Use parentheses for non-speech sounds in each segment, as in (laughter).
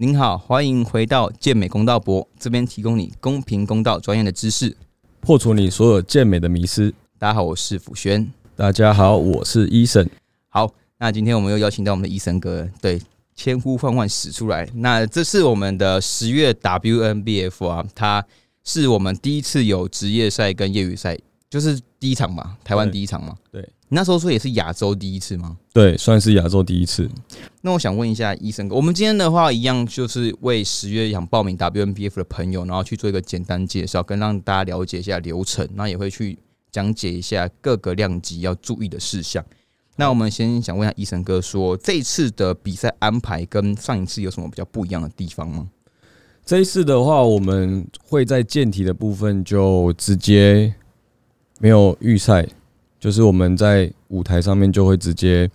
您好，欢迎回到健美公道博，这边提供你公平公道专业的知识，破除你所有健美的迷思。大家好，我是辅轩。大家好，我是医生。好，那今天我们又邀请到我们的医生哥，对，千呼万唤始出来。那这是我们的十月 WNBF 啊，它是我们第一次有职业赛跟业余赛，就是第一场嘛，台湾第一场嘛。对。你那时候说也是亚洲第一次吗？对，算是亚洲第一次。那我想问一下医生哥，我们今天的话一样就是为十月想报名 WNBF 的朋友，然后去做一个简单介绍，跟让大家了解一下流程，那也会去讲解一下各个量级要注意的事项。那我们先想问一下医生哥，说这一次的比赛安排跟上一次有什么比较不一样的地方吗？这一次的话，我们会在健体的部分就直接没有预赛。就是我们在舞台上面就会直接，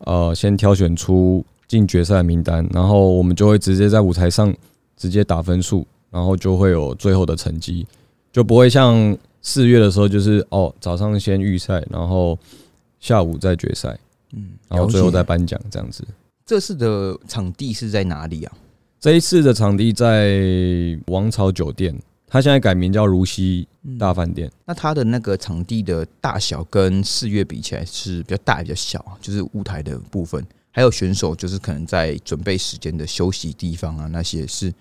呃，先挑选出进决赛的名单，然后我们就会直接在舞台上直接打分数，然后就会有最后的成绩，就不会像四月的时候，就是哦，早上先预赛，然后下午再决赛，嗯，然后最后再颁奖这样子。这次的场地是在哪里啊？这一次的场地在王朝酒店。它现在改名叫如溪大饭店。那它的那个场地的大小跟四月比起来是比较大，比较小就是舞台的部分，还有选手就是可能在准备时间的休息地方啊，那些是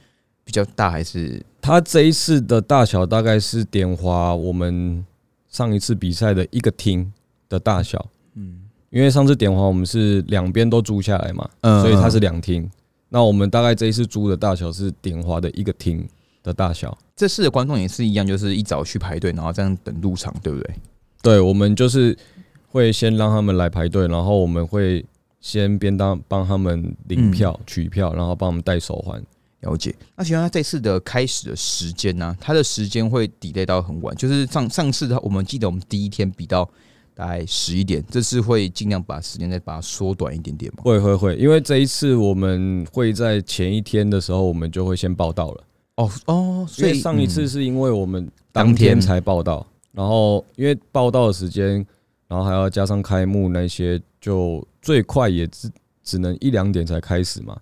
比较大还是？它这一次的大小大概是点华我们上一次比赛的一个厅的大小。嗯，因为上次点华我们是两边都租下来嘛，所以它是两厅。那我们大概这一次租的大小是点华的一个厅。的大小，这次的观众也是一样，就是一早去排队，然后这样等入场，对不对？对，我们就是会先让他们来排队，然后我们会先边当帮他们领票、取票，然后帮我们戴手环。了解。那请问他这次的开始的时间呢？他的时间会 delay 到很晚，就是上上次他，我们记得我们第一天比到大概十一点，这次会尽量把时间再把它缩短一点点吗？会会会，因为这一次我们会在前一天的时候，我们就会先报道了。哦哦，所以上一次是因为我们当天才报道，然后因为报道的时间，然后还要加上开幕那些，就最快也只只能一两点才开始嘛。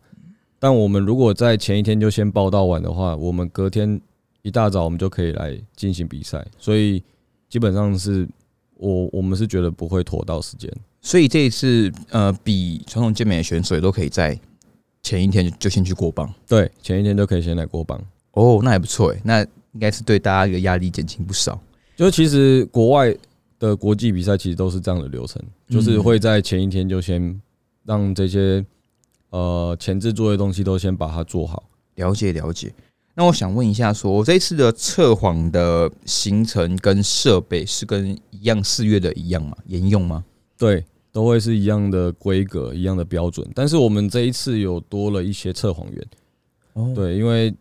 但我们如果在前一天就先报道完的话，我们隔天一大早我们就可以来进行比赛，所以基本上是我我们是觉得不会拖到时间。所以这一次呃，比传统健美的选手也都可以在前一天就先去过磅，对，前一天就可以先来过磅。哦，那还不错哎，那应该是对大家一个压力减轻不少。就其实国外的国际比赛其实都是这样的流程，就是会在前一天就先让这些呃前置作业东西都先把它做好。了解了解。那我想问一下，说这次的测谎的行程跟设备是跟一样四月的一样吗？沿用吗？对，都会是一样的规格、一样的标准。但是我们这一次有多了一些测谎员。哦，对，因为。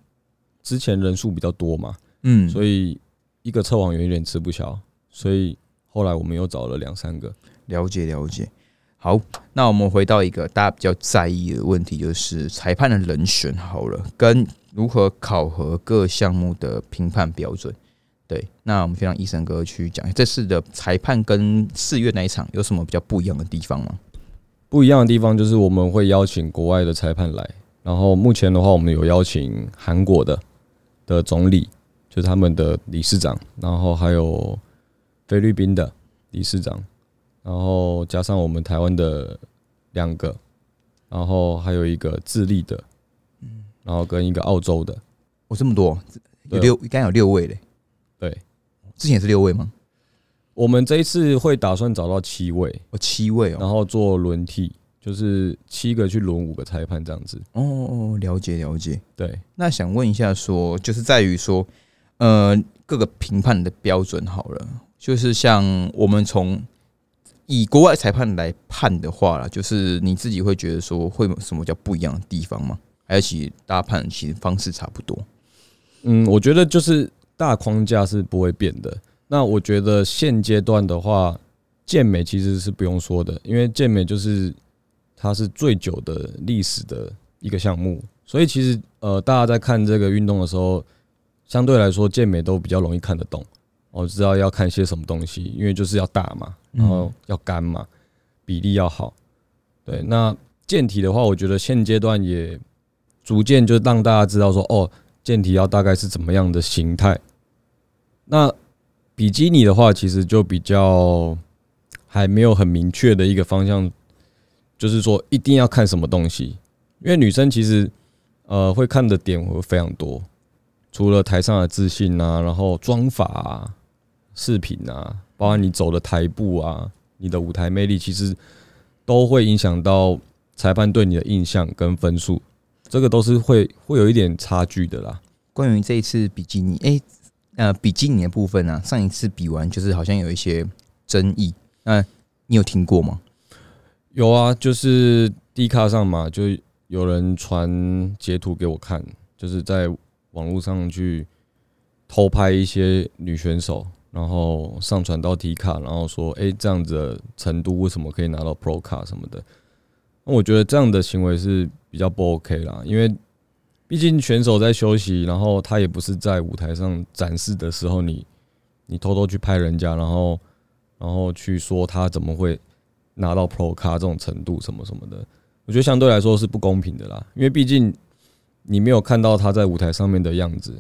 之前人数比较多嘛，嗯，所以一个测谎员有点吃不消，所以后来我们又找了两三个。了解了解。好，那我们回到一个大家比较在意的问题，就是裁判的人选好了，跟如何考核各项目的评判标准。对，那我们先让医生哥去讲这次的裁判跟四月那一场有什么比较不一样的地方吗？不一样的地方就是我们会邀请国外的裁判来，然后目前的话，我们有邀请韩国的。的总理就是他们的理事长，然后还有菲律宾的理事长，然后加上我们台湾的两个，然后还有一个智利的，嗯，然后跟一个澳洲的，哦，这么多，有六，应该有六位嘞。对，之前是六位吗？我们这一次会打算找到七位，哦，七位哦，然后做轮替。就是七个去轮五个裁判这样子哦哦，了解了解。对，那想问一下，说就是在于说，呃，各个评判的标准好了，就是像我们从以国外裁判来判的话了，就是你自己会觉得说会有什么叫不一样的地方吗？还是其实大家判其实方式差不多？嗯，我觉得就是大框架是不会变的。那我觉得现阶段的话，健美其实是不用说的，因为健美就是。它是最久的历史的一个项目，所以其实呃，大家在看这个运动的时候，相对来说健美都比较容易看得懂。我知道要看些什么东西，因为就是要大嘛，然后要干嘛，比例要好。对，那健体的话，我觉得现阶段也逐渐就让大家知道说，哦，健体要大概是怎么样的形态。那比基尼的话，其实就比较还没有很明确的一个方向，就是说一定要看什么东西，因为女生其实呃会看的点会非常多，除了台上的自信啊，然后妆法啊、饰品啊，包括你走的台步啊。你的舞台魅力其实都会影响到裁判对你的印象跟分数，这个都是会会有一点差距的啦。关于这一次比基尼，哎，呃，比基尼的部分呢，上一次比完就是好像有一些争议，那你有听过吗？有啊，就是 D 卡上嘛，就有人传截图给我看，就是在网络上去偷拍一些女选手。然后上传到 T 卡，然后说：“哎，这样子的程度为什么可以拿到 Pro 卡什么的？”那我觉得这样的行为是比较不 OK 啦，因为毕竟选手在休息，然后他也不是在舞台上展示的时候，你你偷偷去拍人家，然后然后去说他怎么会拿到 Pro 卡这种程度什么什么的，我觉得相对来说是不公平的啦，因为毕竟你没有看到他在舞台上面的样子，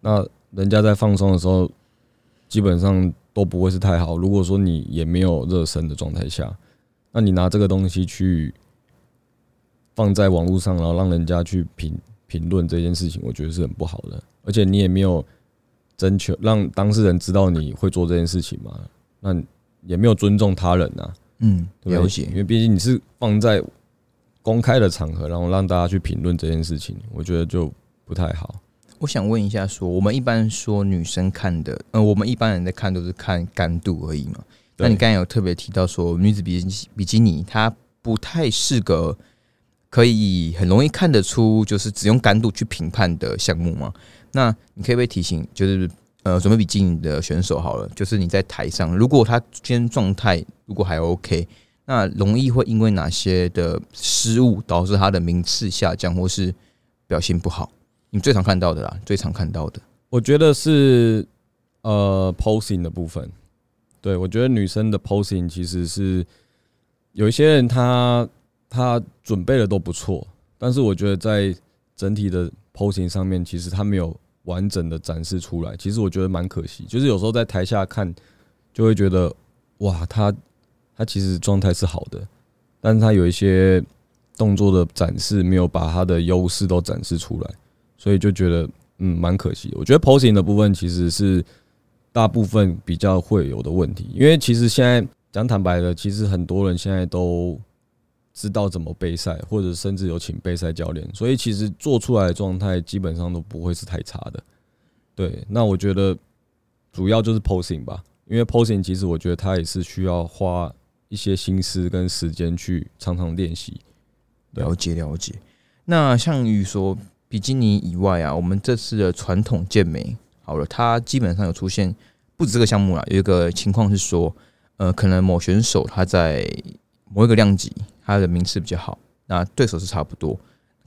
那人家在放松的时候。基本上都不会是太好。如果说你也没有热身的状态下，那你拿这个东西去放在网络上，然后让人家去评评论这件事情，我觉得是很不好的。而且你也没有征求让当事人知道你会做这件事情嘛？那也没有尊重他人呐。嗯，了解。因为毕竟你是放在公开的场合，然后让大家去评论这件事情，我觉得就不太好。我想问一下，说我们一般说女生看的，呃，我们一般人在看都是看干度而已嘛。那你刚才有特别提到说，女子比比基尼它不太适合可以很容易看得出，就是只用干度去评判的项目吗？那你可以不可以提醒，就是呃，准备比基尼的选手好了，就是你在台上，如果他今天状态如果还 OK，那容易会因为哪些的失误导致他的名次下降，或是表现不好？你最常看到的啦，最常看到的，我觉得是呃 posing 的部分。对我觉得女生的 posing 其实是有一些人他他准备的都不错，但是我觉得在整体的 posing 上面，其实他没有完整的展示出来。其实我觉得蛮可惜，就是有时候在台下看就会觉得哇，他他其实状态是好的，但是他有一些动作的展示没有把他的优势都展示出来。所以就觉得嗯蛮可惜。我觉得 posing 的部分其实是大部分比较会有的问题，因为其实现在讲坦白的，其实很多人现在都知道怎么备赛，或者甚至有请备赛教练，所以其实做出来的状态基本上都不会是太差的。对，那我觉得主要就是 posing 吧，因为 posing 其实我觉得它也是需要花一些心思跟时间去常常练习。了解了解。那像于说。比基尼以外啊，我们这次的传统健美好了，它基本上有出现不止这个项目啦，有一个情况是说，呃，可能某选手他在某一个量级他的名次比较好，那对手是差不多，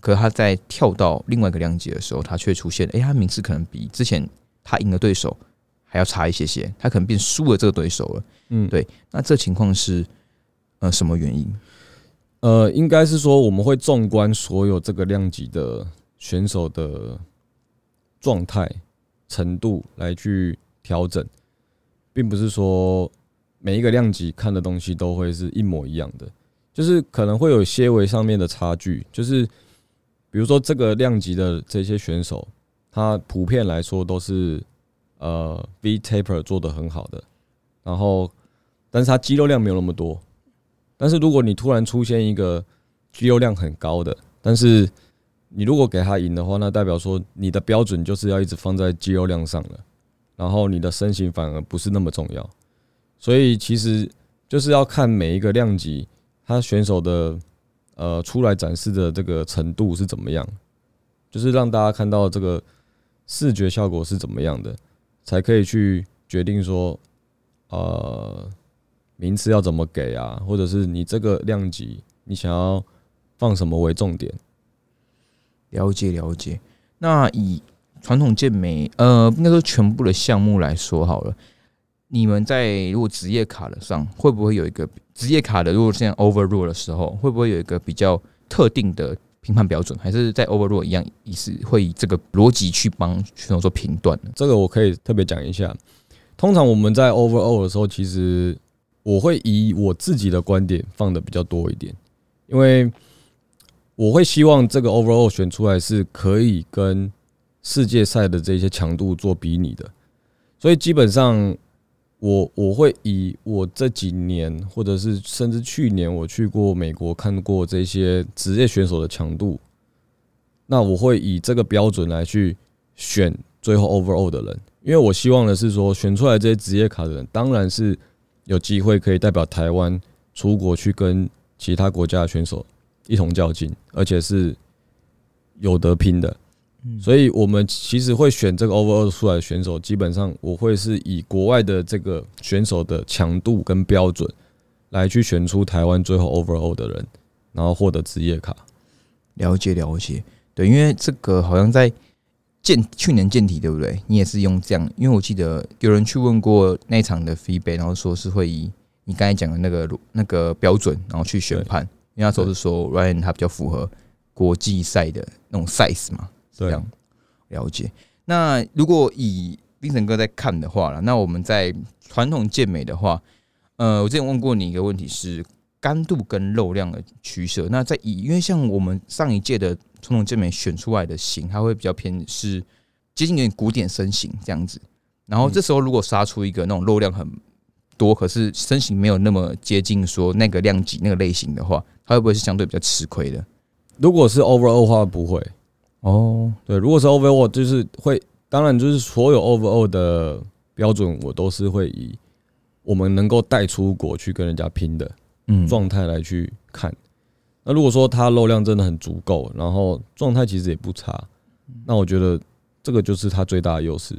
可他在跳到另外一个量级的时候，他却出现，哎，他名次可能比之前他赢的对手还要差一些些，他可能变输了这个对手了。嗯，对，那这情况是呃什么原因？呃，应该是说我们会纵观所有这个量级的。选手的状态程度来去调整，并不是说每一个量级看的东西都会是一模一样的，就是可能会有些微上面的差距。就是比如说这个量级的这些选手，他普遍来说都是呃 V taper 做的很好的，然后但是他肌肉量没有那么多。但是如果你突然出现一个肌肉量很高的，但是你如果给他赢的话，那代表说你的标准就是要一直放在肌肉量上了，然后你的身形反而不是那么重要。所以其实就是要看每一个量级他选手的呃出来展示的这个程度是怎么样，就是让大家看到这个视觉效果是怎么样的，才可以去决定说呃名次要怎么给啊，或者是你这个量级你想要放什么为重点。了解了解，那以传统健美，呃，应该说全部的项目来说好了，你们在如果职业卡的上，会不会有一个职业卡的？如果现在 overrule 的时候，会不会有一个比较特定的评判标准，还是在 overall 一样，也是会以这个逻辑去帮选手做评断？这个我可以特别讲一下。通常我们在 overall 的时候，其实我会以我自己的观点放的比较多一点，因为我会希望这个 overall 选出来是可以跟世界赛的这些强度做比拟的，所以基本上我我会以我这几年，或者是甚至去年我去过美国看过这些职业选手的强度，那我会以这个标准来去选最后 overall 的人。因为我希望的是说，选出来这些职业卡的人，当然是有机会可以代表台湾出国去跟其他国家的选手一同较劲，而且是有得拼的。所以，我们其实会选这个 overall 出来的选手，基本上我会是以国外的这个选手的强度跟标准来去选出台湾最后 overall 的人，然后获得职业卡。了解了解，对，因为这个好像在。健去年健体对不对？你也是用这样，因为我记得有人去问过那场的 feedback，然后说是会以你刚才讲的那个那个标准，然后去选判。因为那时候是说 Ryan 他比较符合国际赛的那种 size 嘛，这样了解。那如果以冰城哥在看的话了，那我们在传统健美的话，呃，我之前问过你一个问题是干度跟肉量的取舍。那在以因为像我们上一届的。传统健美选出来的型，它会比较偏是接近有点古典身形这样子。然后这时候如果杀出一个那种肉量很多，可是身形没有那么接近说那个量级那个类型的话，它会不会是相对比较吃亏的？如果是 overall 的话，不会。哦，对，如果是 overall，就是会，当然就是所有 overall 的标准，我都是会以我们能够带出国去跟人家拼的嗯状态来去看。那如果说它肉量真的很足够，然后状态其实也不差，那我觉得这个就是它最大的优势。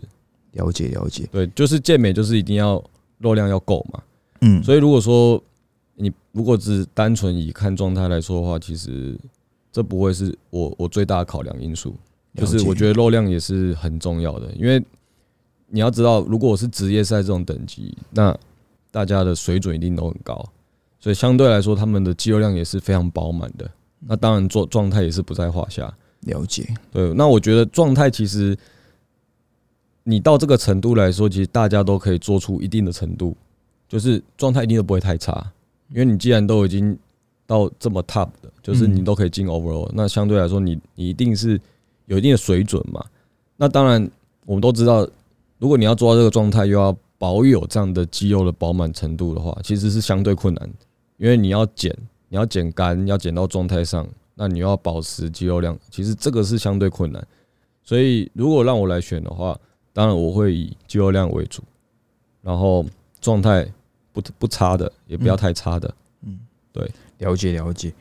了解了解，对，就是健美就是一定要肉量要够嘛。嗯，所以如果说你如果只单纯以看状态来说的话，其实这不会是我我最大的考量因素。就是我觉得肉量也是很重要的，因为你要知道，如果我是职业赛这种等级，那大家的水准一定都很高。所以相对来说，他们的肌肉量也是非常饱满的。那当然，状状态也是不在话下。了解。对，那我觉得状态其实，你到这个程度来说，其实大家都可以做出一定的程度，就是状态一定都不会太差。因为你既然都已经到这么 top 的，就是你都可以进 overall，那相对来说，你你一定是有一定的水准嘛。那当然，我们都知道，如果你要做到这个状态，又要保有这样的肌肉的饱满程度的话，其实是相对困难。因为你要减，你要减干，要减到状态上，那你要保持肌肉量，其实这个是相对困难。所以如果让我来选的话，当然我会以肌肉量为主，然后状态不不差的，也不要太差的。嗯，对，了解了解。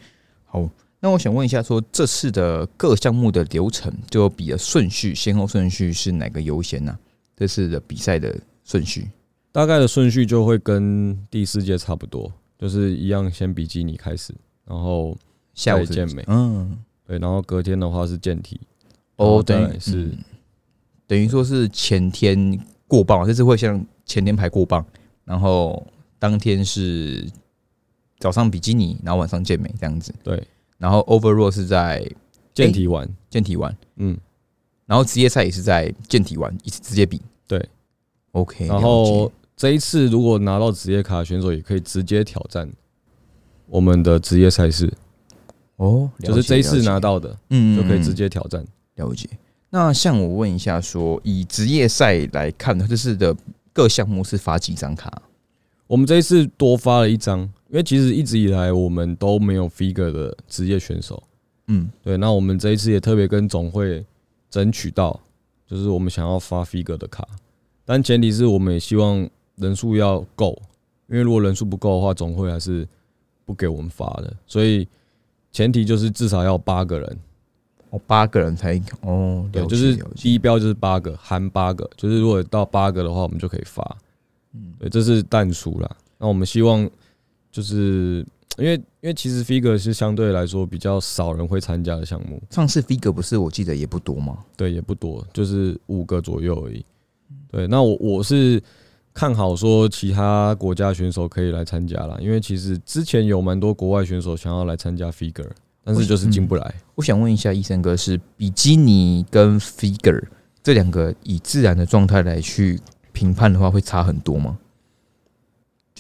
好，那我想问一下，说这次的各项目的流程，就比的顺序，先后顺序是哪个优先呢？这次的比赛的顺序，大概的顺序就会跟第四届差不多。就是一样，先比基尼开始，然后下午健美，嗯，对，然后隔天的话是健体，哦，对，是等于说是前天过磅，这次会像前天排过磅，然后当天是早上比基尼，然后晚上健美这样子，对，然后 overall 是在健体完，健体玩，嗯，然后职业赛也是在健体玩一次直接比，对，OK，然后。这一次如果拿到职业卡的选手，也可以直接挑战我们的职业赛事。哦，就是这一次拿到的，嗯，就可以直接挑战。了解。那像我问一下，说以职业赛来看，这次的各项目是发几张卡？我们这一次多发了一张，因为其实一直以来我们都没有 figure 的职业选手。嗯，对。那我们这一次也特别跟总会争取到，就是我们想要发 figure 的卡，但前提是我们也希望。人数要够，因为如果人数不够的话，总会还是不给我们发的。所以前提就是至少要八个人，哦，八个人才哦，对，就是第一标就是八个，含八个，就是如果到八个的话，我们就可以发。嗯，对，这是淡数啦。那我们希望就是因为因为其实 figure 是相对来说比较少人会参加的项目。上次 figure 不是我记得也不多吗？对，也不多，就是五个左右而已。对，那我我是。看好说其他国家选手可以来参加啦，因为其实之前有蛮多国外选手想要来参加 figure，但是就是进不来。我想问一下医生哥，是比基尼跟 figure 这两个以自然的状态来去评判的话，会差很多吗？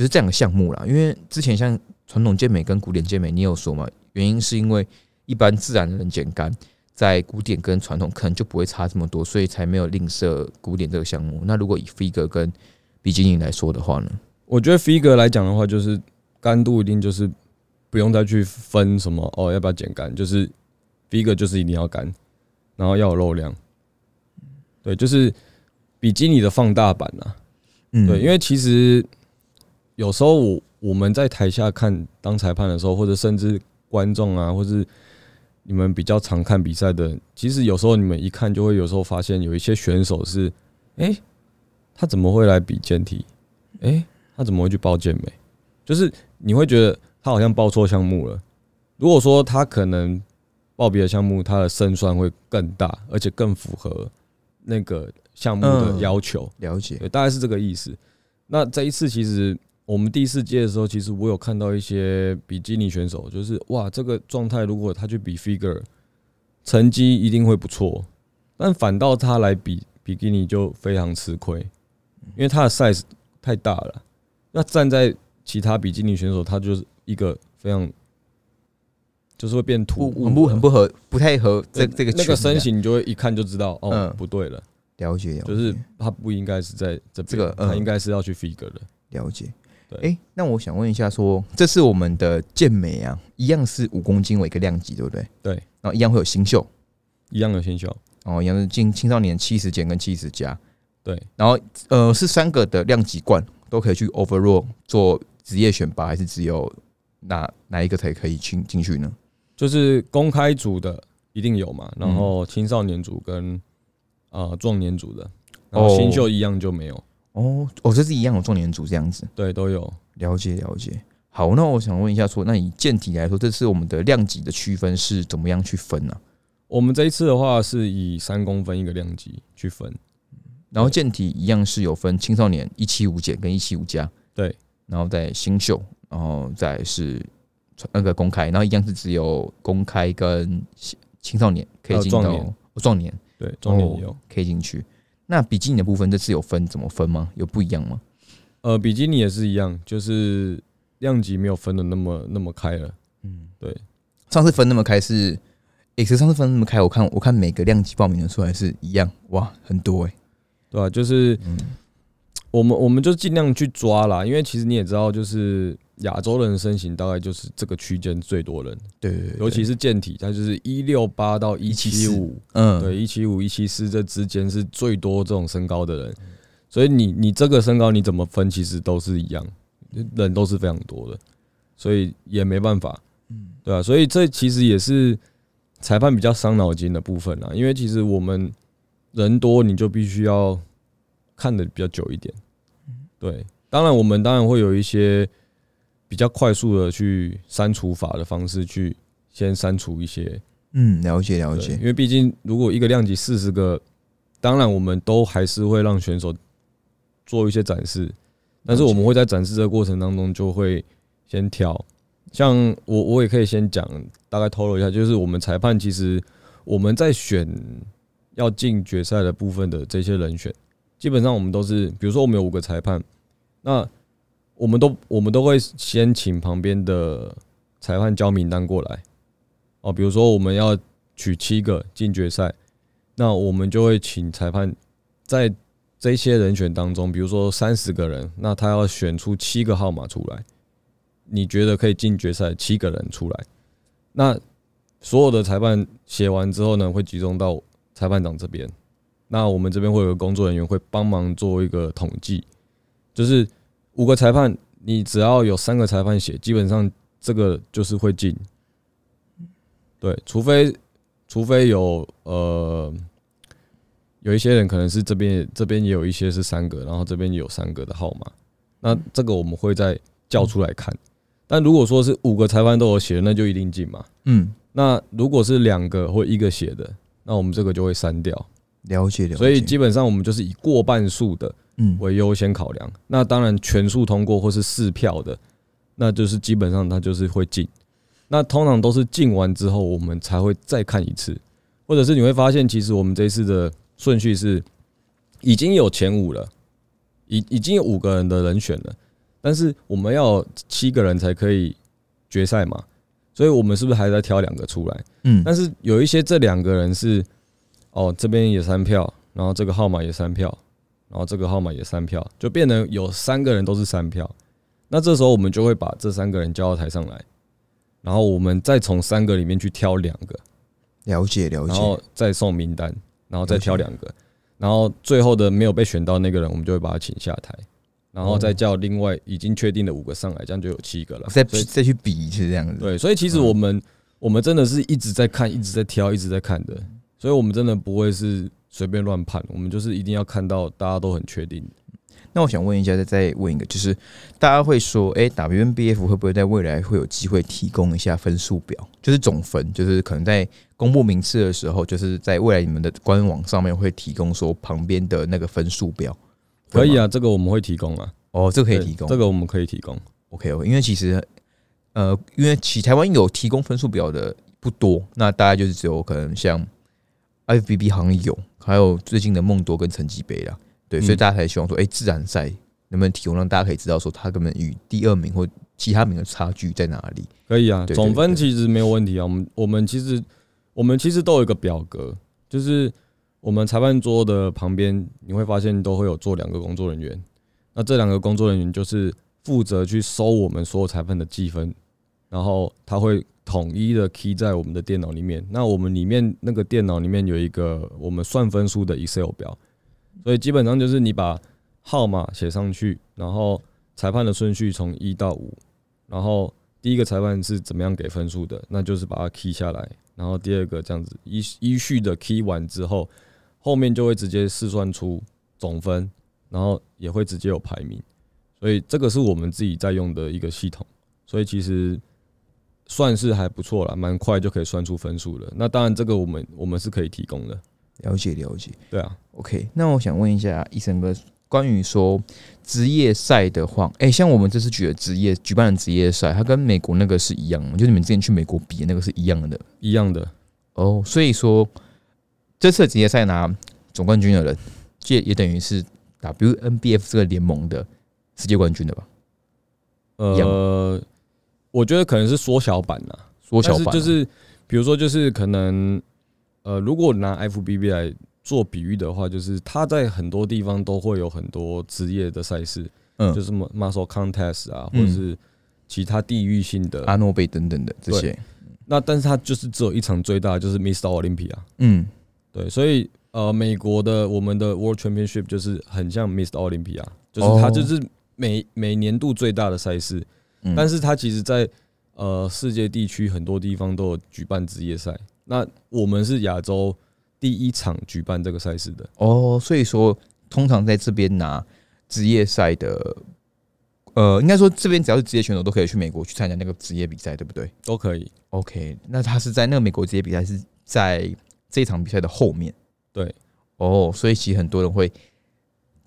就是这两个项目啦，因为之前像传统健美跟古典健美，你有说嘛？原因是因为一般自然的人减干，在古典跟传统可能就不会差这么多，所以才没有吝啬古典这个项目。那如果以 figure 跟比基尼来说的话呢？我觉得 figure 来讲的话，就是干度一定就是不用再去分什么哦，要不要减干，就是 figure 就是一定要干，然后要有肉量。对，就是比基尼的放大版啊。嗯，对，因为其实有时候我我们在台下看当裁判的时候，或者甚至观众啊，或是你们比较常看比赛的，其实有时候你们一看就会有时候发现有一些选手是，哎，他怎么会来比健体？哎，他怎么会去报健美？就是你会觉得他好像报错项目了。如果说他可能报别的项目，他的胜算会更大，而且更符合那个项目的要求。了解。大概是这个意思。那这一次其实我们第四届的时候，其实我有看到一些比基尼选手，就是哇，这个状态如果他去比 figure，成绩一定会不错。但反倒他来比比基尼就非常吃亏，因为他的 size 太大了。那站在其他比基尼选手，他就是一个非常，就是会变突兀，很不很不合，不太合这这个那个身形，你就会一看就知道，哦嗯，不对了，了解，了解就是他不应该是在这这个边，他嗯应该是要去 figure 的。了解。对。哎、那我想问一下说这是我们的健美啊，一样是五公斤为一个量级，对不对？对，然后一样会有新秀，一样的新秀。哦，一样是青青少年七十减跟七十加，对，然后呃是三个的量级冠都可以去 overall 做职业选拔，还是只有哪哪一个才可以进进去呢？就是公开组的一定有嘛，嗯然后青少年组跟呃壮年组的，然后新秀一样就没有，哦哦，哦这是一样的重点组这样子，对，都有。了解了解。好，那我想问一下说那以健体来说，这次我们的量级的区分是怎么样去分呢、我们这一次的话是以三公分一个量级去分，然后健体一样是有分青少年一七五减跟一七五加，对，然后再新秀，然后再是那个公开，然后一样是只有公开跟青青少年可以进到壮年哦壮年对，壮年也有。哦可以进去。那比基尼的部分这次有分怎么分吗？有不一样吗？呃，比基尼也是一样，就是量级没有分的那么那么开了。嗯，对。上次分那么开是，诶、可是上次分那么开，我看我看每个量级报名的出来是一样，哇，很多诶、对啊、就是嗯我们我们就尽量去抓啦，因为其实你也知道，就是亚洲人的身形大概就是这个区间最多人，对，尤其是健体，它就是一六八到一七五，嗯，对，一七五、一七四这之间是最多这种身高的人，所以你你这个身高你怎么分，其实都是一样，人都是非常多的，所以也没办法，嗯。对啊，所以这其实也是裁判比较伤脑筋的部分啦，因为其实我们人多，你就必须要看的比较久一点，对，当然我们当然会有一些比较快速的去删除法的方式去先删除一些。嗯，了解了，解因，为毕竟如果一个量级四十个，当然我们都还是会让选手做一些展示，但是我们会在展示这个过程当中就会先挑。像我我也可以先讲，大概透露一下，就是我们裁判其实我们在选要进决赛的部分的这些人选，基本上我们都是，比如说我们有五个裁判，那我们都我们都会先请旁边的裁判交名单过来。哦，比如说我们要取七个进决赛，那我们就会请裁判在这些人选当中，比如说三十个人，那他要选出七个号码出来，你觉得可以进决赛七个人出来，那所有的裁判写完之后呢，会集中到裁判长这边，那我们这边会有个工作人员会帮忙做一个统计，就是五个裁判，你只要有三个裁判写，基本上这个就是会进。对，除非除非有呃有一些人可能是这边这边也有一些是三个，然后这边也有三个的号码，那这个我们会再叫出来看。但如果说是五个裁判都有写的，那就一定进嘛。嗯，那如果是两个或一个写的，那我们这个就会删掉。了解了解。所以基本上我们就是以过半数的嗯，为优先考量。那当然全数通过或是四票的，那就是基本上他就是会进。那通常都是进完之后，我们才会再看一次，或者是你会发现，其实我们这一次的顺序是已经有前五了，已已经有五个人的人选了，但是我们要七个人才可以决赛嘛，所以我们是不是还在挑两个出来？嗯，但是有一些这两个人是哦，这边也三票，然后这个号码也三票，然后这个号码也三票，就变成有三个人都是三票。那这时候我们就会把这三个人叫到台上来，然后我们再从三个里面去挑两个，了解了解，然后再送名单，然后再挑两个，然后最后的没有被选到那个人，我们就会把他请下台，然后再叫另外已经确定的五个上来，这样就有七个了。再再去比一次这样子。对，所以其实我们、我们真的是一直在看，一直在挑，一直在看的，所以我们真的不会是随便乱判，我们就是一定要看到大家都很确定。那我想问一下，再再问一个，就是大家会说，哎、WNBF 会不会在未来会有机会提供一下分数表，就是总分，就是可能在公布名次的时候，就是在未来你们的官网上面会提供说旁边的那个分数表，可以啊，这个我们会提供啊，哦，这个可以提供，这个我们可以提供。OK 因为其实呃，因为其台湾有提供分数表的不多，那大概就是只有可能像 FBB 好像有，还有最近的梦多跟成绩杯啦，对，嗯所以大家才希望说，哎、自然赛能不能提供让大家可以知道说，他根本与第二名或其他名的差距在哪里？可以啊，总分其实没有问题啊。我们我们其实我们其实都有一个表格，就是我们裁判桌的旁边，你会发现都会有做两个工作人员。那这两个工作人员就是负责去收我们所有裁判的计分，然后他会统一的 key 在我们的电脑里面。那我们里面那个电脑里面有一个我们算分数的 Excel 表，所以基本上就是你把号码写上去，然后裁判的顺序从一到五，然后第一个裁判是怎么样给分数的，那就是把它 key 下来，然后第二个这样子依依序的 key 完之后，后面就会直接试算出总分，然后也会直接有排名，所以这个是我们自己在用的一个系统，所以其实算是还不错了，蛮快就可以算出分数了。那当然这个我们我们是可以提供的，了解了解。对啊，OK，那我想问一下医生哥，关于说职业赛的话，哎、像我们这次举的职业举办的职业赛，它跟美国那个是一样的吗，就你们之前去美国比的那个是一样的一样的，哦。所以说这次的职业赛拿总冠军的人，这也等于是 WNBF 这个联盟的世界冠军的吧？呃，我觉得可能是缩小版啦。缩小版啊就是比如说，就是可能呃，如果拿 FBB 来做比喻的话，就是它在很多地方都会有很多职业的赛事，嗯，就是 muscle contest 啊，或嗯者是其他地域性的。阿诺贝等等的这些，那但是它就是只有一场最大，就是 Mr. Olympia。嗯，对，所以呃，美国的我们的 World Championship 就是很像 Mr. Olympia，就是它哦就是每每年度最大的赛事，嗯但是它其实在呃世界地区很多地方都有举办职业赛。那我们是亚洲第一场举办这个赛事的，哦，所以说通常在这边拿职业赛的，呃，应该说这边只要是职业选手都可以去美国去参加那个职业比赛，对不对都可以。？OK，那他是在那个美国职业比赛是在这场比赛的后面，对，哦，所以其实很多人会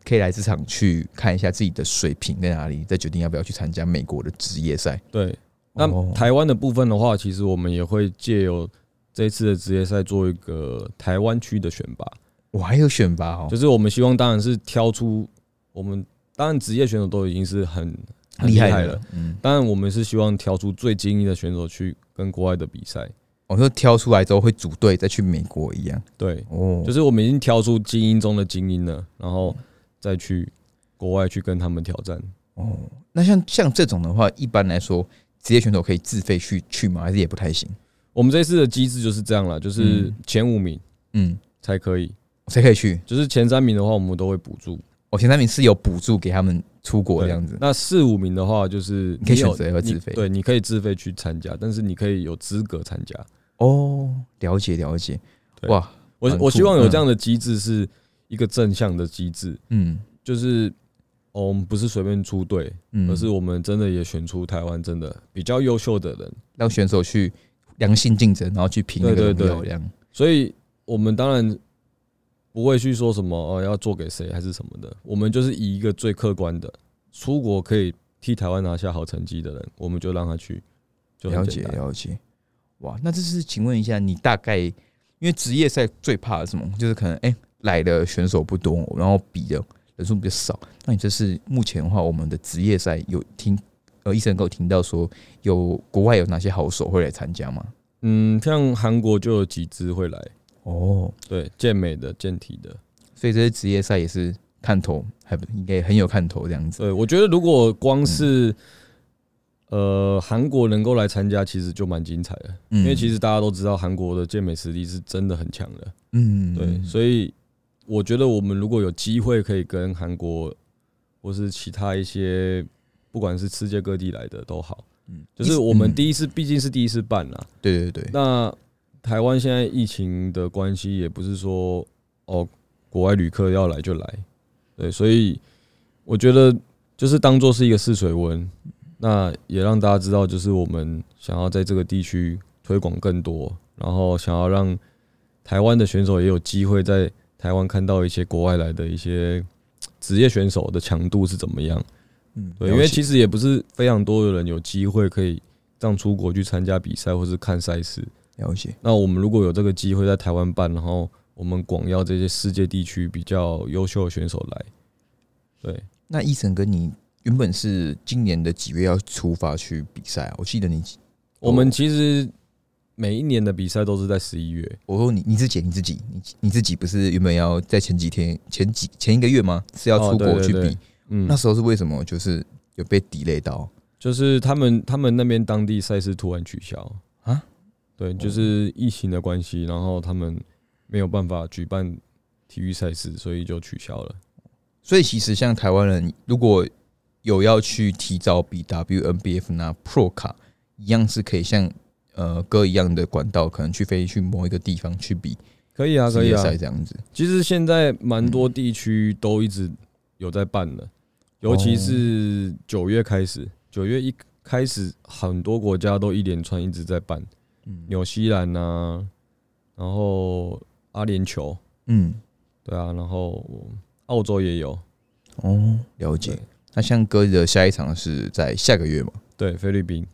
可以来这场去看一下自己的水平在哪里，再决定要不要去参加美国的职业赛。对，那哦台湾的部分的话，其实我们也会借由这一次的职业赛做一个台湾区的选拔。我还有选拔哦，就是我们希望当然是挑出我们当然职业选手都已经是很很厉害了，，嗯，当然我们是希望挑出最精英的选手去跟国外的比赛。我说挑出来之后会组队再去美国一样。对，哦，就是我们已经挑出精英中的精英了，然后再去国外去跟他们挑战。哦，那像像这种的话，一般来说，职业选手可以自费去去吗？还是也不太行？我们这次的机制就是这样了，就是嗯前五名嗯，才可以，才可以去。就是前三名的话我们都会补助。哦前三名是有补助给他们出国对这样子。那四五名的话，就是有你可以选择要不要自费对，你可以自费去参加，但是你可以有资格参加。哦，了解了解。哇，我我希望有嗯这样的机制，是一个正向的机制，嗯就是、哦我们不是随便出队，嗯，而是我们真的也选出台湾真的比较优秀的人，让选手去良性竞争，然后去拼那个对对对荣耀这样。所以我们当然不会去说什么哦要做给谁还是什么的，我们就是以一个最客观的，出国可以替台湾拿下好成绩的人，我们就让他去，就了解。了解。哇，那这是请问一下，你大概因为职业赛最怕的什么？就是可能哎、来的选手不多，然后比的人数比较少。那你这是目前的话，我们的职业赛有听呃医生给我听到说，有国外有哪些好手会来参加吗？嗯，像韩国就有几支会来，哦，对，健美的、健体的。所以这些职业赛也是看头，还不应该很有看头这样子。对，我觉得如果光是、呃韩国能够来参加，其实就蛮精彩的，嗯因为其实大家都知道韩国的健美实力是真的很强的。嗯，对，所以我觉得我们如果有机会可以跟韩国或是其他一些，不管是世界各地来的都好，嗯。就是我们嗯第一次毕竟是第一次办啦。对对对，那台湾现在疫情的关系，也不是说哦国外旅客要来就来，对，所以我觉得就是当做是一个试水温，那也让大家知道，就是我们想要在这个地区推广更多，然后想要让台湾的选手也有机会在台湾看到一些国外来的一些 (tsk) 职业选手的强度是怎么样。嗯，对，因为其实实也不是非常多的人有机会可以这样出国去参加比赛或是看赛事。了解，那我们如果有这个机会在台湾办，然后我们广邀这些世界地区比较优秀的选手来，对，那医生跟你原本是今年的几月要出发去比赛啊？我记得你，我们其实每一年的比赛都是在十一月，我说你你自己你自己你你自己不是原本要在前几天前几前一个月吗？是要出国去比？嗯那，时候是为什么？就是有被 delay 到就是他们他们那边当地赛事突然取消啊？对，就是疫情的关系，然后他们没有办法举办体育赛事，所以就取消了。所以其实像台湾人如果有要去提早比 WNBF 拿 Pro 卡，一样是可以像呃哥一样的管道，可能去飞去某一个地方去比可以啊，可以啊。赛这样子。其实现在蛮多地区都一直有在办的，尤其是九月开始，九月一开始，很多国家都一连串一直在办，嗯纽西兰啊，然后阿联酋，嗯，对啊，然后澳洲也有，哦，了解。那像哥的下一场是在下个月嘛？对，菲律宾，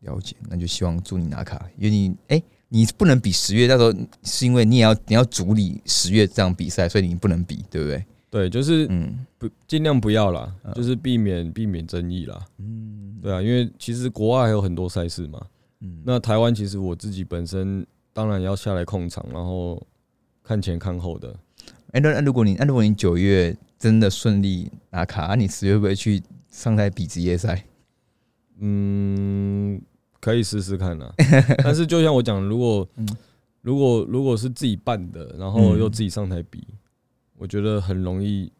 了解，那就希望祝你拿卡，因为你哎、你不能比十月，那时候是因为你也要你要主理十月这场比赛，所以你不能比，对不对？对，就是嗯不尽量不要啦嗯，就是避免避免争议啦，嗯对啊，因为其实国外还有很多赛事嘛，嗯，那台湾其实我自己本身当然要下来控场，然后看前看后的。哎、那那如果你那如果你九月真的顺利拿卡，啊、你十月会不会去上台比职业赛？嗯，可以试试看啊。(laughs) 但是就像我讲，如果嗯如果如果是自己办的，然后嗯又自己上台比，我觉得很容易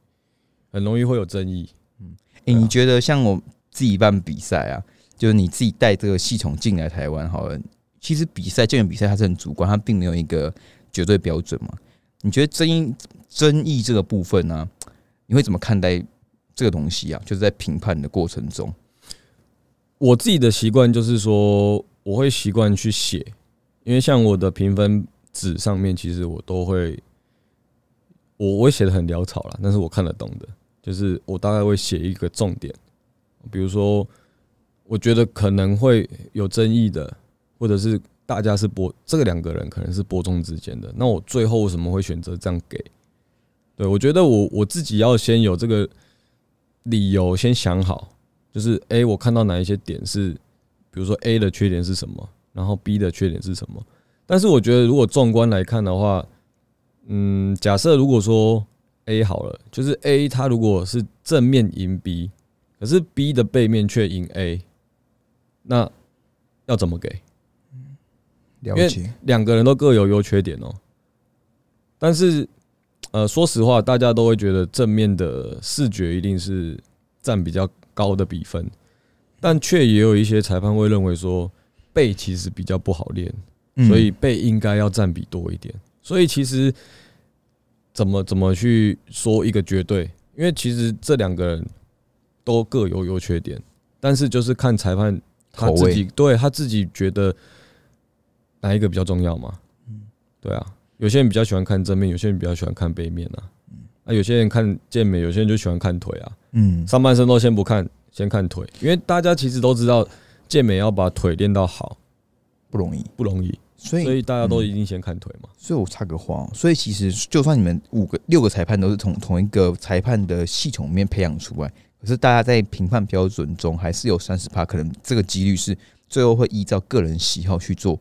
很容易会有争议。哎、对啊你觉得像我自己办比赛啊，就是你自己带这个系统进来台湾好了，其实比赛健美比赛它是很主观，它并没有一个绝对标准嘛。你觉得争议争议这个部分呢、你会怎么看待这个东西啊？就是在评判的过程中，我自己的习惯就是说，我会习惯去写，因为像我的评分纸上面，其实我都会，我我会写的很潦草啦，但是我看得懂的，就是我大概会写一个重点，比如说，我觉得可能会有争议的，或者是大家是播这个两个人可能是播中之间的，那我最后为什么会选择这样给？对我觉得我我自己要先有这个理由，先想好，就是 A，，我看到哪一些点是，比如说 A 的缺点是什么，然后 B 的缺点是什么。但是我觉得如果纵观来看的话，嗯，假设如果说 A 好了，就是 A 它如果是正面赢 B，可是 B 的背面却赢 A，那要怎么给？了解，两个人都各有优缺点哦。但是，呃，说实话，大家都会觉得正面的视觉一定是占比较高的比分，但却也有一些裁判会认为说背其实比较不好练，嗯所以背应该要占比多一点。所以其实怎么怎么去说一个绝对？因为其实这两个人都各有优缺点，但是就是看裁判他自己对他自己觉得哪一个比较重要嘛？对啊，有些人比较喜欢看正面，有些人比较喜欢看背面啊。啊，有些人看健美，有些人就喜欢看腿啊。嗯。上半身都先不看，先看腿，因为大家其实都知道健美要把腿练到好不容易，不容易，所以所以大家都一定先看腿嘛。所以我插个话哦，所以其实就算你们五个、六个裁判都是从同一个裁判的系统里面培养出来，可是大家在评判标准中还是有三十趴，可能这个几率是最后会依照个人喜好去做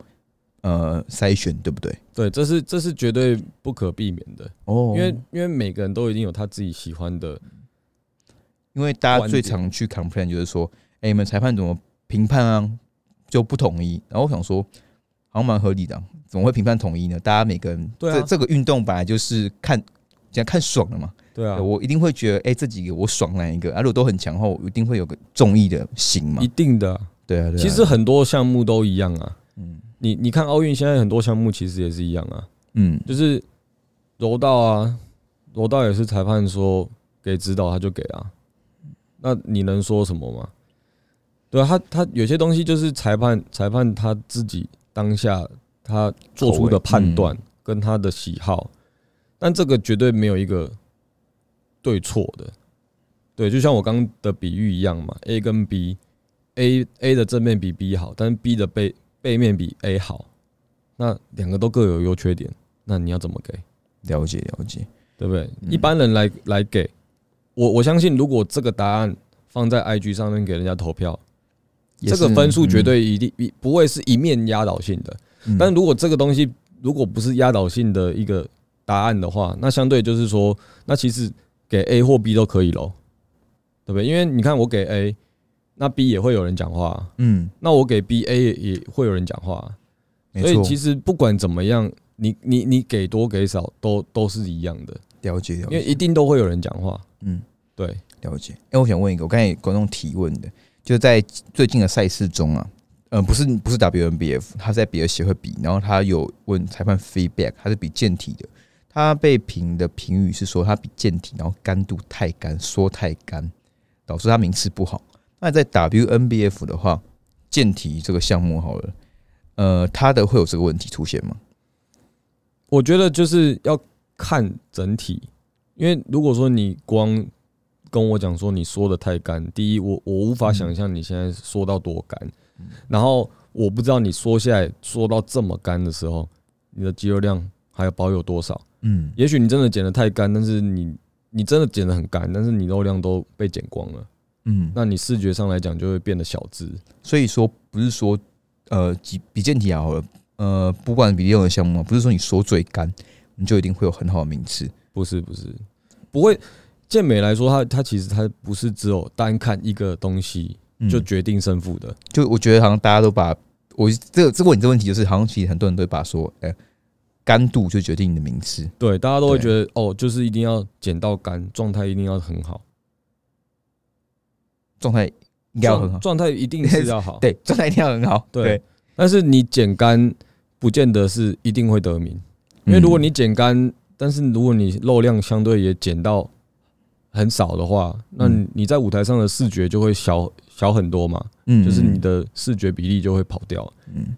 呃筛选，对不对？对，这是这是绝对不可避免的，哦因为因为每个人都一定有他自己喜欢的，因为大家最常去 complain 就是说，哎、你们裁判怎么评判啊就不统一？然后我想说，好像蛮合理的啊、怎么会评判统一呢？大家每个人对啊这这个运动本来就是看讲看爽的嘛。对啊，我一定会觉得，哎、这几个我爽哪一个？啊，如果都很强后，我一定会有个中意的型嘛一。定的啊、对啊，对啊其实很多项目都一样啊。嗯你你看奥运现在很多项目其实也是一样啊，嗯，就是柔道啊，柔道也是裁判说给指导他就给啊，那你能说什么吗？对啊，他他有些东西就是裁判裁判他自己当下他做出的判断跟他的喜好，但这个绝对没有一个对错的。对，就像我刚刚的比喻一样嘛，A 跟 B，A A 的正面比 B 好，但是 B 的背背面比 A 好，那两个都各有优缺点，那你要怎么给？了解了解。对不对？嗯一般人来来给我，我相信如果这个答案放在 IG 上面给人家投票，这个分数绝对一定一不会是一面压倒性的。嗯但如果这个东西如果不是压倒性的一个答案的话，那相对就是说，那其实给 A 或 B 都可以咯，对不对？因为你看我给 A，那 B 也会有人讲话啊，嗯，那我给 B A 也会有人讲话啊，所以其实不管怎么样，你你你给多给少都都是一样的，了解了因为。一定都会有人讲话。嗯，对，了解。哎、我想问一个，我刚才有观众提问的，就在最近的赛事中啊，呃，不是不是 WNBF，他在别的协会比，然后他有问裁判 feedback，他是比健体的，他被评的评语是说他比健体，然后干度太干，说太干，导致他名次不好。那在 WNBF 的话，健体这个项目好了，呃，他的会有这个问题出现吗？我觉得就是要看整体，因为如果说你光跟我讲说你说的太干，第一，我我无法想象你现在缩到多干，然后我不知道你说下来缩到这么干的时候，你的肌肉量还要保有多少？嗯，也许你真的减的太干，但是你你真的减的很干，但是你肉量都被减光了，嗯，那你视觉上来讲就会变得小只。所以说不是说呃比比健体好了，呃，不管比任何项目啊，不是说你缩最干，你就一定会有很好的名次。不是不是，不会。健美来说，它它其实它不是只有单看一个东西嗯就决定胜负的。就我觉得好像大家都把我这个这个问你这问题，就是好像其实很多人都会把说，呃，干度就决定你的名次。对，大家都会觉得哦，就是一定要减到干，状态一定要很好，状态应该要很好。状，状态一定是要好。(laughs) 对，状态一定要很好。对，但是你减干不见得是一定会得名，因为如果你减干，但是如果你肉量相对也减到很少的话，那嗯。你在舞台上的视觉就会小小很多嘛，嗯就是你的视觉比例就会跑掉。嗯，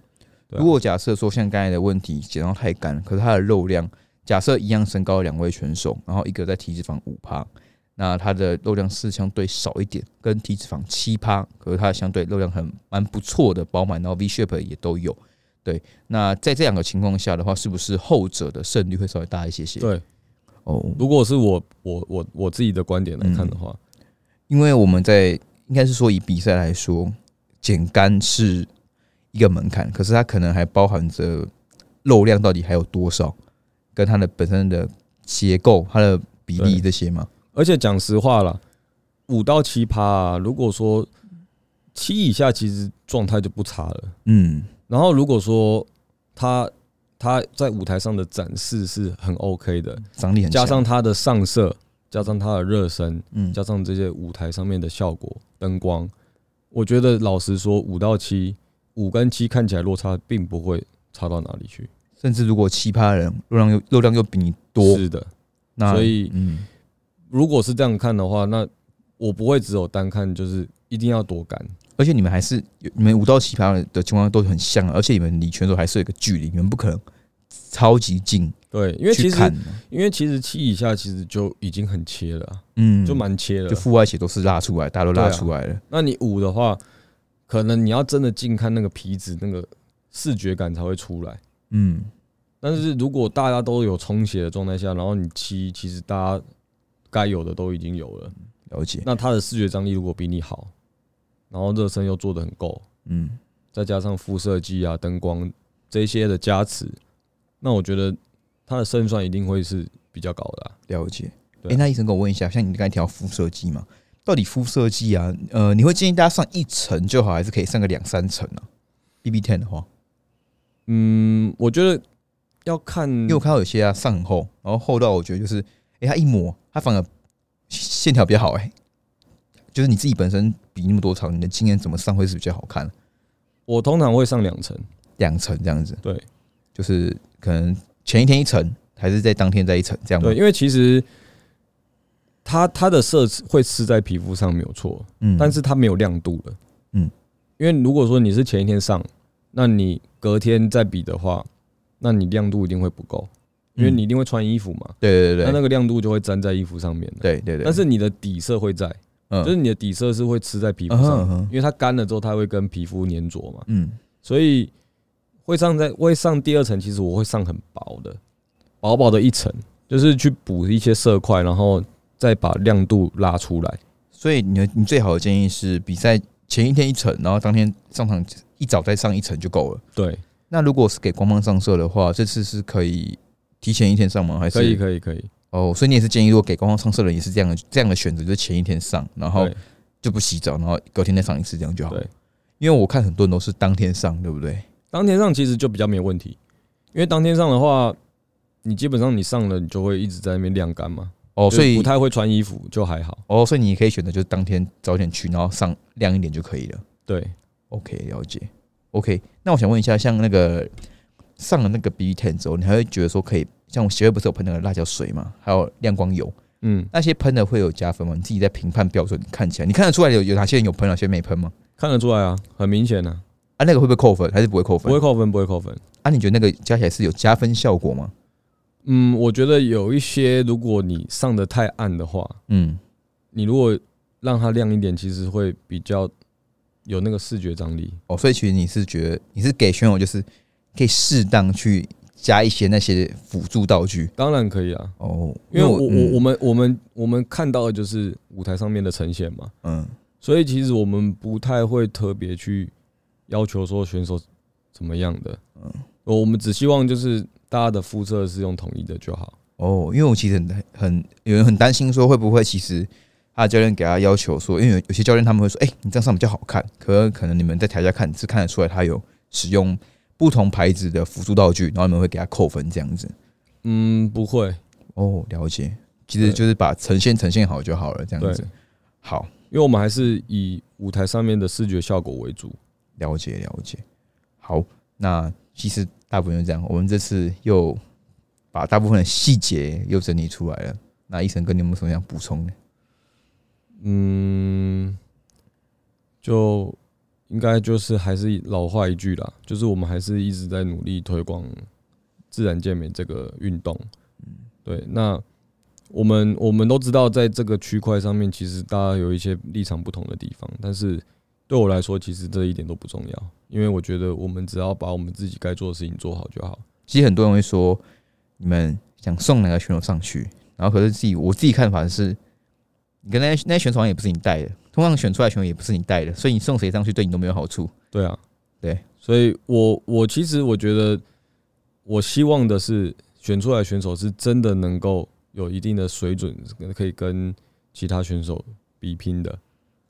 如果假设说像刚才的问题减到太干，可是他的肉量，假设一样身高的两位选手，然后一个在体脂肪五趴，那它的肉量是相对少一点，跟体脂肪七趴，可是它相对肉量很蛮不错的饱满，然后 V shape 也都有。对，那在这两个情况下的话，是不是后者的胜率会稍微大一些些？对，哦，如果是我我我我自己的观点来看的话，因为我们在应该是说以比赛来说，减干是一个门槛，可是它可能还包含着肉量到底还有多少，跟它的本身的结构、它的比例这些嘛。而且讲实话啦，五到七趴啊，如果说七以下，其实状态就不差了。嗯。然后如果说他他在舞台上的展示是很 OK 的，张力很强。加上他的上色，加上他的热身，嗯。加上这些舞台上面的效果、灯光，我觉得老实说，五到七，五跟七看起来落差并不会差到哪里去。甚至如果七趴人肉量又肉量又比你多，是的，那所以嗯如果是这样看的话，那我不会只有单看，就是一定要多干。而且你们还是你们五到奇葩的情况都很像，而且你们离拳手还是有一个距离，你们不可能超级近对，因为其实看，因为其实七以下其实就已经很切了啊，嗯，就蛮切了就。腹外血都是拉出来，大家都拉出来了，那你五的话，可能你要真的近看那个皮子，那个视觉感才会出来。嗯，但是如果大家都有充血的状态下，然后你七其实大家该有的都已经有了，了解。那他的视觉张力如果比你好，然后热身又做得很够，嗯，再加上辐射机啊、灯光这些的加持，那我觉得他的胜算一定会是比较高的啊、了解。对哎、那医生跟我问一下，像你刚才提到辐射剂嘛，到底辐射剂啊，呃，你会建议大家上一层就好，还是可以上个两三层啊？B B ten 的话，嗯，我觉得要看，因为我看到有些啊上很厚，然后厚到我觉得就是，哎、它一抹，它反而线条比较好、哎，就是你自己本身比那么多场，你的经验怎么上会是比较好看？我通常会上两层，两层这样子，对就是可能前一天一层，还是在当天再一层这样吗对，？因为其实它它的色会吃在皮肤上没有错，嗯但是它没有亮度了。嗯，因为如果说你是前一天上，那你隔天再比的话，那你亮度一定会不够，因为嗯。你一定会穿衣服嘛，对对对。对那那个亮度就会粘在衣服上面了。对对对，但是你的底色会在，嗯。就是你的底色是会吃在皮肤上，因为它干了之后，它会跟皮肤粘着嘛，嗯。所以会上在会上第二层，其实我会上很薄的，薄薄的一层，就是去补一些色块，然后再把亮度拉出来。所以你的你最好的建议是比赛前一天一层，然后当天上场一早再上一层就够了。对，那如果是给官方上色的话，这次是可以提前一天上吗？还是可以，可以，可以。哦，所以你也是建议，如果给官方上色的人也是这样的这样的选择，就是前一天上，然后就不洗澡，然后隔天再上一次，这样就好。对，因为我看很多人都是当天上，对不对？当天上其实就比较没有问题，因为当天上的话，你基本上你上了，你就会一直在那边晾干嘛。哦，所以不太会穿衣服就还好。哦，所以你可以选择就是当天早点去，然后上亮一点就可以了。对，OK，了解。OK，那我想问一下，像那个上了那个 B Ten 之后，你还会觉得说可以，像我协会不是有喷那个辣椒水嘛，还有亮光油，嗯，那些喷的会有加分吗？你自己在评判标准看起来，你看得出来有有哪些人有喷，哪些没喷吗？看得出来啊，很明显啊，啊，那个会不会扣分？还是不会扣分？不会扣分，不会扣分。啊，你觉得那个加起来是有加分效果吗？嗯，我觉得有一些，如果你上的太暗的话，嗯，你如果让它亮一点，其实会比较有那个视觉张力。哦，所以其实你是觉得你是给选手就是可以适当去加一些那些辅助道具。当然可以啊，哦，因为我我嗯。我们我们我们看到的就是舞台上面的呈现嘛，嗯。所以其实我们不太会特别去要求说选手怎么样的，嗯。我们只希望就是大家的肤色是用统一的就好。哦，因为我其实很很有人很担心说会不会其实他的教练给他要求说，因为有有些教练他们会说，哎、你这样上比较好看，可可能你们在台下看是看得出来他有使用不同牌子的辅助道具，然后你们会给他扣分这样子。嗯，不会，哦，了解，其实就是把呈现呈现好就好了，这样子。，好，因为我们还是以舞台上面的视觉效果为主。了解了解。好，那其实大部分就这样。我们这次又把大部分的细节又整理出来了。那医生跟你有没有什么想补充的？嗯，就应该就是还是老话一句啦，就是我们还是一直在努力推广自然健美这个运动。对，那我们我们都知道，在这个区块上面，其实大家有一些立场不同的地方，但是对我来说，其实这一点都不重要，因为我觉得我们只要把我们自己该做的事情做好就好。其实很多人会说，你们想送哪个选手上去，然后可是自己我自己看法是，你跟那些那些选手好像也不是你带的，通常选出来的选手也不是你带的，所以你送谁上去对你都没有好处。对啊，对，所以我我其实我觉得，我希望的是选出来选手是真的能够有一定的水准，可以跟其他选手比拼的。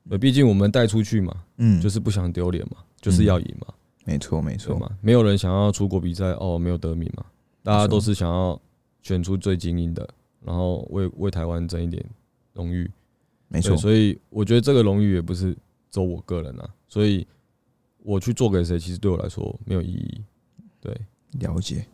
呃，毕竟我们带出去嘛，嗯，就是不想丢脸嘛，就是要赢嘛，没错没错，嘛？没有人想要出国比赛哦，没有得名嘛，大家都是想要选出最精英的，然后为为台湾争一点荣誉。没错，所以我觉得这个荣誉也不是走我个人啊，所以我去做给谁，其实对我来说没有意义。对，了解。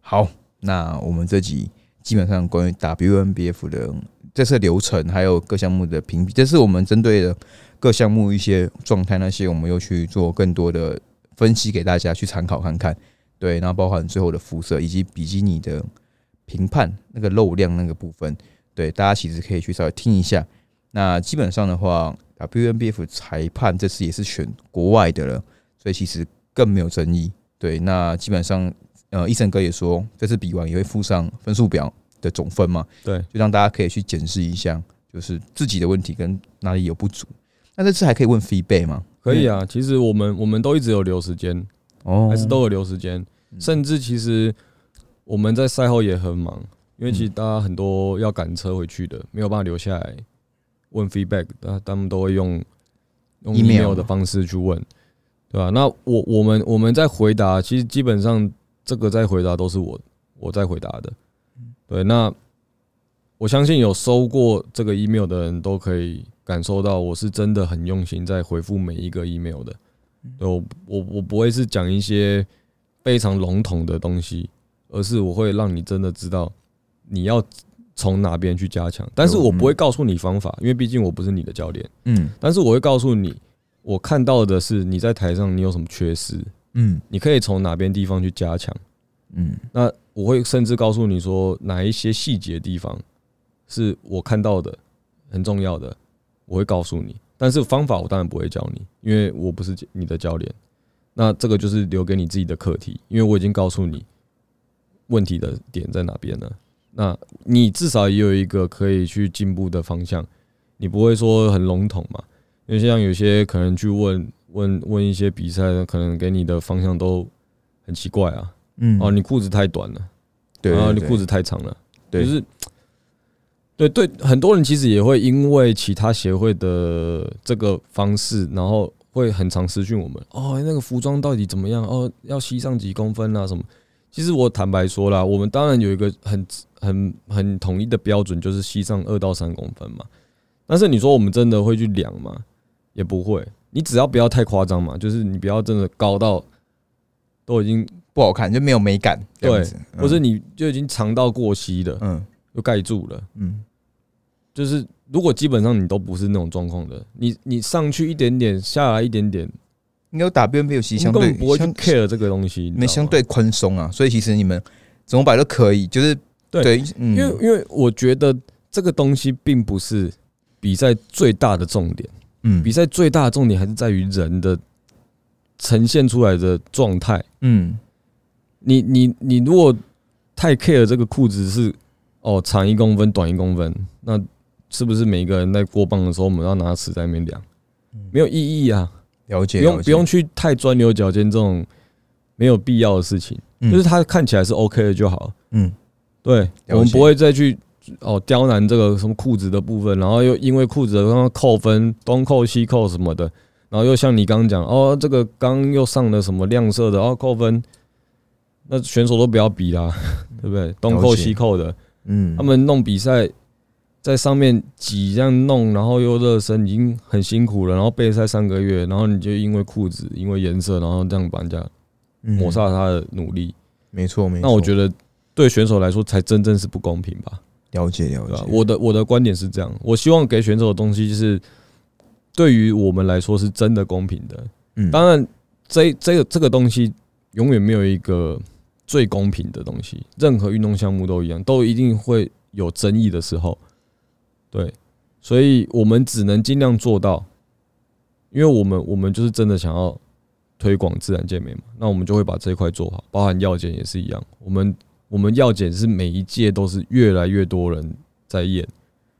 好，那我们这集基本上关于 WNBF 的这次流程，还有各项目的评比，这是我们针对的各项目一些状态，那些我们又去做更多的分析给大家去参考看看。对，然后包含最后的肤色以及比基尼的评判那个漏量那个部分，对大家其实可以去稍微听一下。那基本上的话，WNBF 裁判这次也是选国外的了，所以其实更没有争议。对，那基本上，呃，医生哥也说，这次比完也会附上分数表的总分嘛，对，就让大家可以去检视一下，就是自己的问题跟哪里有不足。那这次还可以问 feedback 吗？可以啊。其实我们我们都一直有留时间，哦，还是都有留时间，甚至其实我们在赛后也很忙，因为其实大家很多要赶车回去的，没有办法留下来问 feedback，那他们都会用用 Email 的方式去问，对吧？那我我们我们在回答，其实基本上这个在回答都是我我在回答的，对。那我相信有收过这个 email 的人都可以感受到，我是真的很用心在回复每一个 email 的。对我我我不会是讲一些非常笼统的东西，而是我会让你真的知道你要从哪边去加强。但是我不会告诉你方法，因为毕竟我不是你的教练。嗯但是我会告诉你，我看到的是你在台上你有什么缺失，嗯你可以从哪边地方去加强。嗯那我会甚至告诉你说哪一些细节地方是我看到的很重要的，我会告诉你。但是方法我当然不会教你，因为我不是你的教练。那这个就是留给你自己的课题，因为我已经告诉你问题的点在哪边了。那你至少也有一个可以去进步的方向，你不会说很笼统嘛？因为像有些可能去问问问一些比赛，可能给你的方向都很奇怪啊。嗯哦，你裤子太短了，对，然后你裤子太长了，对就是对对，很多人其实也会因为其他协会的这个方式，然后会很常私讯我们哦，那个服装到底怎么样？哦，要吸上几公分啊什么？其实我坦白说啦，我们当然有一个很很很统一的标准，就是膝上二到三公分嘛。但是你说我们真的会去量吗？也不会，你只要不要太夸张嘛，就是你不要真的高到都已经不好看，就没有美感，对子，或者你就已经长到过膝了，嗯又盖住了。嗯就是如果基本上你都不是那种状况的，你你上去一点点，下来一点点，应该 WNBF 其实相对你不会去 care 这个东西。你你知道吗们相对宽松啊，所以其实你们怎么摆都可以，就是对对，嗯因为因为我觉得这个东西并不是比赛最大的重点，嗯比赛最大的重点还是在于人的呈现出来的状态。嗯你你你如果太 care 这个裤子是哦长一公分短一公分，那是不是每一个人在过磅的时候，我们要拿尺在那边量？没有意义啊！了解，不用不用，去太钻牛角尖这种没有必要的事情，嗯。就是他看起来是 OK 的就好。嗯。对，我们不会再去哦刁难这个什么裤子的部分，然后又因为裤子的刚刚扣分，东扣西扣什么的，然后又像你刚刚讲哦，这个刚又上了什么亮色的，哦扣分，那选手都不要比啦，(laughs) 对不对？东扣西扣的，嗯，他们弄比赛在上面挤这样弄，然后又热身，已经很辛苦了，然后备赛三个月，然后你就因为裤子、因为颜色，然后这样把人家抹嗯，杀他的努力，没错没错，那我觉得对选手来说才真正是不公平吧？了解了解？，我的我的观点是这样，我希望给选手的东西就是对于我们来说是真的公平的。嗯当然，这这个这个东西永远没有一个最公平的东西，任何运动项目都一样，都一定会有争议的时候。对，所以我们只能尽量做到，因为我们我们就是真的想要推广自然健美嘛，那我们就会把这一块做好，包含药检也是一样。我们我们药检是每一届都是越来越多人在验，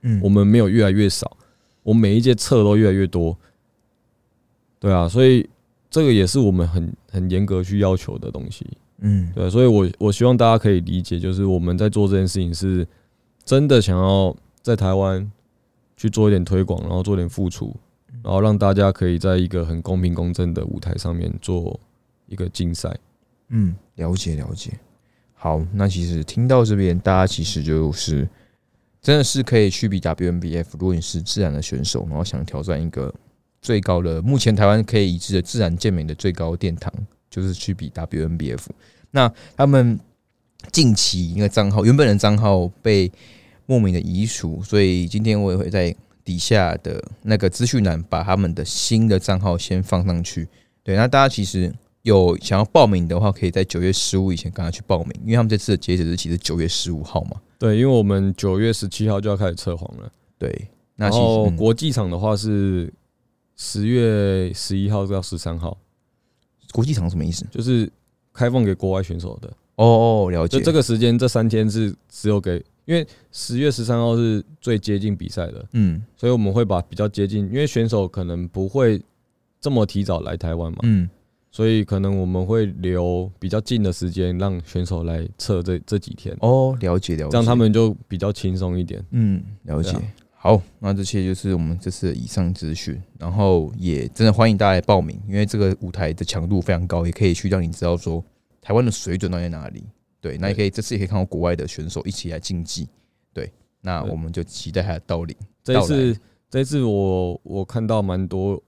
嗯我们没有越来越少，我们每一届测都越来越多。对啊，所以这个也是我们很很严格去要求的东西。嗯对啊、所以我我希望大家可以理解，就是我们在做这件事情是真的想要在台湾去做一点推广，然后做点付出，然后让大家可以在一个很公平公正的舞台上面做一个竞赛。嗯，了解了解。好，那其实听到这边，大家其实就是真的是可以去比 WNBF。如果你是自然的选手，然后想挑战一个最高的，目前台湾可以一致的自然健美的最高殿堂，就是去比 WNBF。那他们近期一个账号，原本的账号被莫名的遗属，所以今天我也会在底下的那个资讯栏把他们的新的账号先放上去。对，那大家其实有想要报名的话，可以在九月十五以前赶快去报名，因为他们这次的截止日期是九月十五号嘛。对，因为我们九月十七号就要开始测谎了，对，那然其实嗯后国际场的话是十月十一号到十三号，国际场什么意思？就是开放给国外选手的。哦哦，了解。就这个时间，这三天是只有给，因为十月十三号是最接近比赛的，嗯所以我们会把比较接近，因为选手可能不会这么提早来台湾嘛，嗯，所以可能我们会留比较近的时间让选手来测这这几天，哦，了解了解。这样他们就比较轻松一点。嗯，了解。好，那这些就是我们这次的以上资讯，然后也真的欢迎大家来报名，因为这个舞台的强度非常高，也可以去让你知道说台湾的水准到底在哪里。对，那也可以这次也可以看到国外的选手一起来竞技。对，那我们就期待他的到临。这一次，这一次我我看到蛮多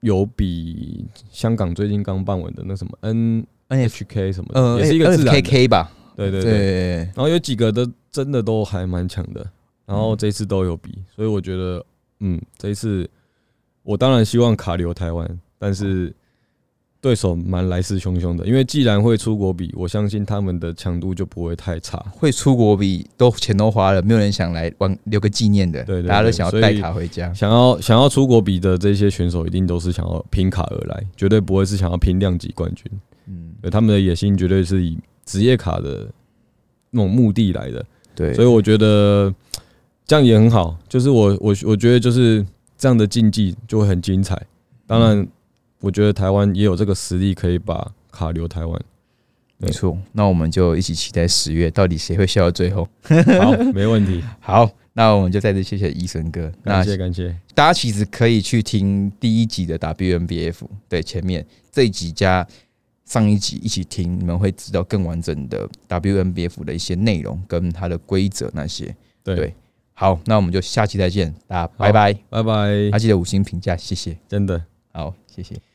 有比香港最近刚办完的那什么 N N H K 什么的，呃，也是一个自然 K K 吧？对对对。对，然后有几个都真的都还蛮强的，然后嗯这一次都有比，所以我觉得，嗯，这一次我当然希望卡留台湾，但是对手蛮来势汹汹的，因为既然会出国比，我相信他们的强度就不会太差。会出国比都钱都花了，没有人想来玩留个纪念的，对大家都想要带卡回家。想要想要出国比的这些选手，一定都是想要拼卡而来，绝对不会是想要拼量级冠军。嗯，对，他们的野心绝对是以职业卡的那种目的来的。对，所以我觉得这样也很好，就是我我我觉得就是这样的竞技就会很精彩。当然，我觉得台湾也有这个实力可以把卡留台湾。没错。那我们就一起期待十月到底谁会笑到最后。(laughs) 好，没问题，(laughs) 好，那我们就再次谢谢医生哥。感谢感谢。大家其实可以去听第一集的 WNBF，对，前面这一集加上一集一起听，你们会知道更完整的 WNBF 的一些内容跟它的规则那些。对，对好，那我们就下期再见，大家拜拜。拜拜还，记得五星评价，谢谢。真的。好，谢谢。